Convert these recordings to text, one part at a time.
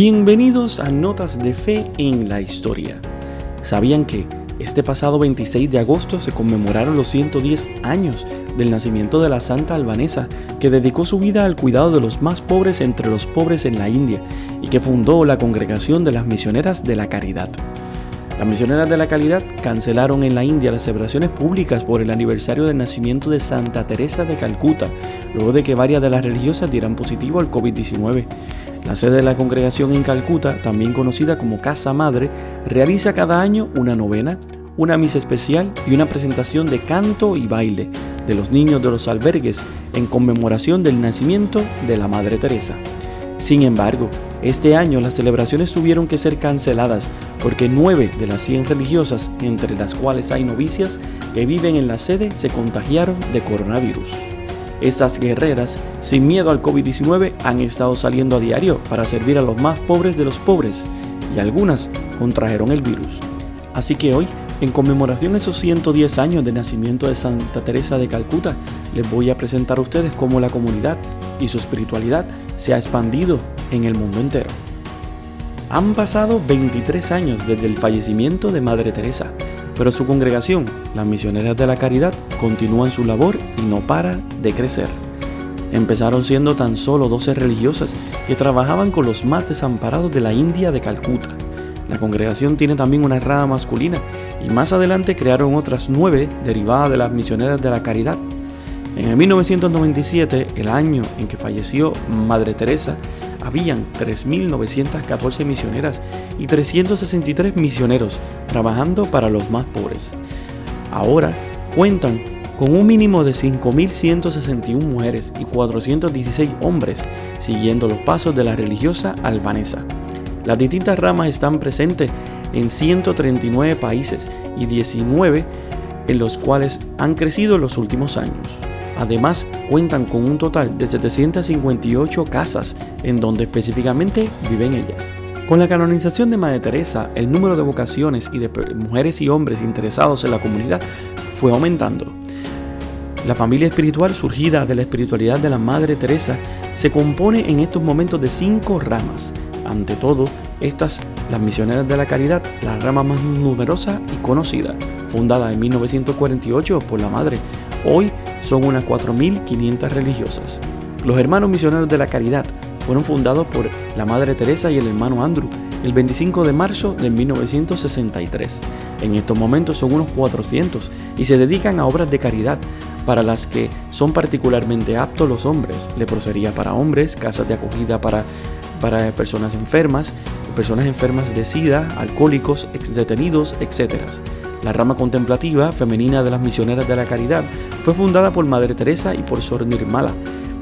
Bienvenidos a Notas de Fe en la Historia. ¿Sabían que este pasado 26 de agosto se conmemoraron los 110 años del nacimiento de la santa albanesa que dedicó su vida al cuidado de los más pobres entre los pobres en la India y que fundó la Congregación de las Misioneras de la Caridad? Las misioneras de la calidad cancelaron en la India las celebraciones públicas por el aniversario del nacimiento de Santa Teresa de Calcuta, luego de que varias de las religiosas dieran positivo al COVID-19. La sede de la congregación en Calcuta, también conocida como Casa Madre, realiza cada año una novena, una misa especial y una presentación de canto y baile de los niños de los albergues en conmemoración del nacimiento de la Madre Teresa. Sin embargo, este año las celebraciones tuvieron que ser canceladas porque nueve de las 100 religiosas, entre las cuales hay novicias que viven en la sede, se contagiaron de coronavirus. Estas guerreras, sin miedo al COVID-19, han estado saliendo a diario para servir a los más pobres de los pobres y algunas contrajeron el virus. Así que hoy, en conmemoración de esos 110 años de nacimiento de Santa Teresa de Calcuta, les voy a presentar a ustedes cómo la comunidad y su espiritualidad se ha expandido en el mundo entero. Han pasado 23 años desde el fallecimiento de Madre Teresa, pero su congregación, las Misioneras de la Caridad, continúan su labor y no para de crecer. Empezaron siendo tan solo 12 religiosas que trabajaban con los más desamparados de la India de Calcuta. La congregación tiene también una rama masculina y más adelante crearon otras nueve derivadas de las misioneras de la caridad en el 1997, el año en que falleció Madre Teresa, habían 3.914 misioneras y 363 misioneros trabajando para los más pobres. Ahora cuentan con un mínimo de 5.161 mujeres y 416 hombres siguiendo los pasos de la religiosa albanesa. Las distintas ramas están presentes en 139 países y 19 en los cuales han crecido en los últimos años. Además, cuentan con un total de 758 casas en donde específicamente viven ellas. Con la canonización de Madre Teresa, el número de vocaciones y de mujeres y hombres interesados en la comunidad fue aumentando. La familia espiritual surgida de la espiritualidad de la Madre Teresa se compone en estos momentos de cinco ramas. Ante todo, estas, las misioneras de la caridad, la rama más numerosa y conocida, fundada en 1948 por la Madre, hoy son unas 4.500 religiosas. Los hermanos misioneros de la caridad fueron fundados por la Madre Teresa y el hermano Andrew el 25 de marzo de 1963. En estos momentos son unos 400 y se dedican a obras de caridad para las que son particularmente aptos los hombres, leprosería para hombres, casas de acogida para, para personas enfermas, personas enfermas de SIDA, alcohólicos, ex detenidos, etc. La rama contemplativa femenina de las misioneras de la caridad fue fundada por Madre Teresa y por Sor Nirmala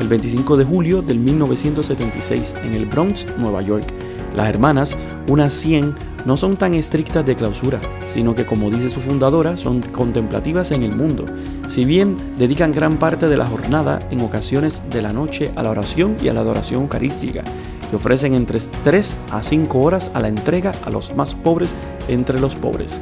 el 25 de julio del 1976 en el Bronx, Nueva York. Las hermanas, unas 100, no son tan estrictas de clausura, sino que como dice su fundadora, son contemplativas en el mundo. Si bien dedican gran parte de la jornada en ocasiones de la noche a la oración y a la adoración eucarística, y ofrecen entre 3 a 5 horas a la entrega a los más pobres entre los pobres.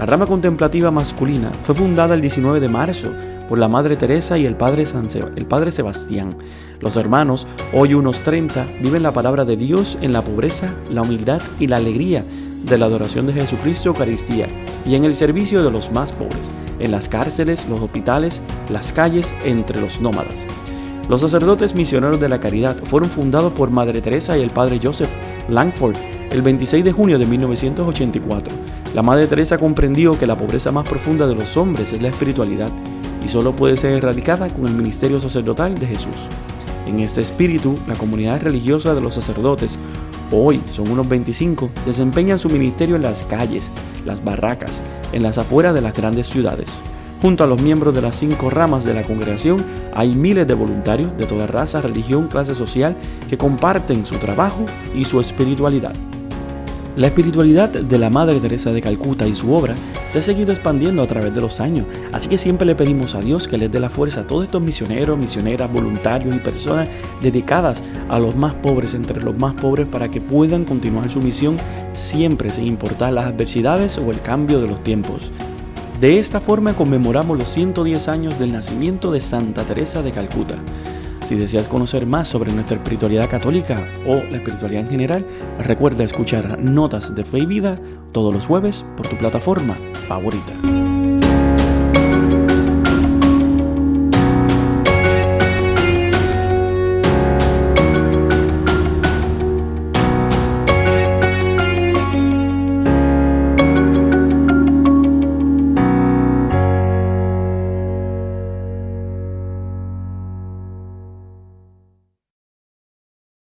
La rama contemplativa masculina fue fundada el 19 de marzo por la Madre Teresa y el Padre, San el Padre Sebastián. Los hermanos, hoy unos 30, viven la palabra de Dios en la pobreza, la humildad y la alegría de la adoración de Jesucristo Eucaristía y en el servicio de los más pobres, en las cárceles, los hospitales, las calles, entre los nómadas. Los sacerdotes misioneros de la caridad fueron fundados por Madre Teresa y el Padre Joseph Langford el 26 de junio de 1984. La Madre Teresa comprendió que la pobreza más profunda de los hombres es la espiritualidad y solo puede ser erradicada con el ministerio sacerdotal de Jesús. En este espíritu, la comunidad religiosa de los sacerdotes, hoy son unos 25, desempeñan su ministerio en las calles, las barracas, en las afueras de las grandes ciudades. Junto a los miembros de las cinco ramas de la congregación hay miles de voluntarios de toda raza, religión, clase social que comparten su trabajo y su espiritualidad. La espiritualidad de la Madre Teresa de Calcuta y su obra se ha seguido expandiendo a través de los años, así que siempre le pedimos a Dios que les dé la fuerza a todos estos misioneros, misioneras, voluntarios y personas dedicadas a los más pobres entre los más pobres para que puedan continuar su misión siempre sin importar las adversidades o el cambio de los tiempos. De esta forma conmemoramos los 110 años del nacimiento de Santa Teresa de Calcuta. Si deseas conocer más sobre nuestra espiritualidad católica o la espiritualidad en general, recuerda escuchar Notas de Fe y Vida todos los jueves por tu plataforma favorita.